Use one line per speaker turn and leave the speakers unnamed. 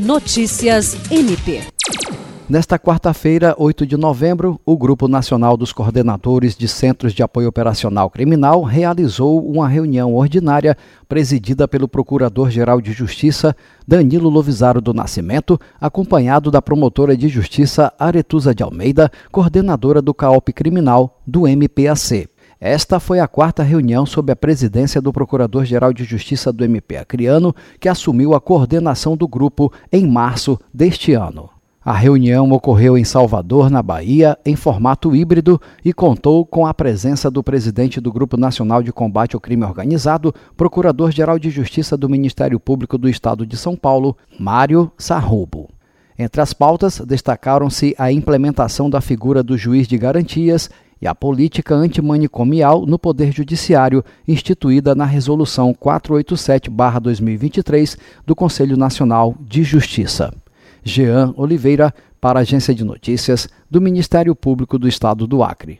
Notícias MP.
Nesta quarta-feira, 8 de novembro, o Grupo Nacional dos Coordenadores de Centros de Apoio Operacional Criminal realizou uma reunião ordinária presidida pelo Procurador-Geral de Justiça, Danilo Lovisaro do Nascimento, acompanhado da promotora de Justiça Aretusa de Almeida, coordenadora do CAOP Criminal do MPAC. Esta foi a quarta reunião sob a presidência do Procurador-Geral de Justiça do MP Acriano, que assumiu a coordenação do grupo em março deste ano. A reunião ocorreu em Salvador, na Bahia, em formato híbrido e contou com a presença do presidente do Grupo Nacional de Combate ao Crime Organizado, Procurador-Geral de Justiça do Ministério Público do Estado de São Paulo, Mário Sarrubo. Entre as pautas, destacaram-se a implementação da figura do juiz de garantias e a política antimanicomial no Poder Judiciário, instituída na Resolução 487-2023 do Conselho Nacional de Justiça. Jean Oliveira, para a Agência de Notícias do Ministério Público do Estado do Acre.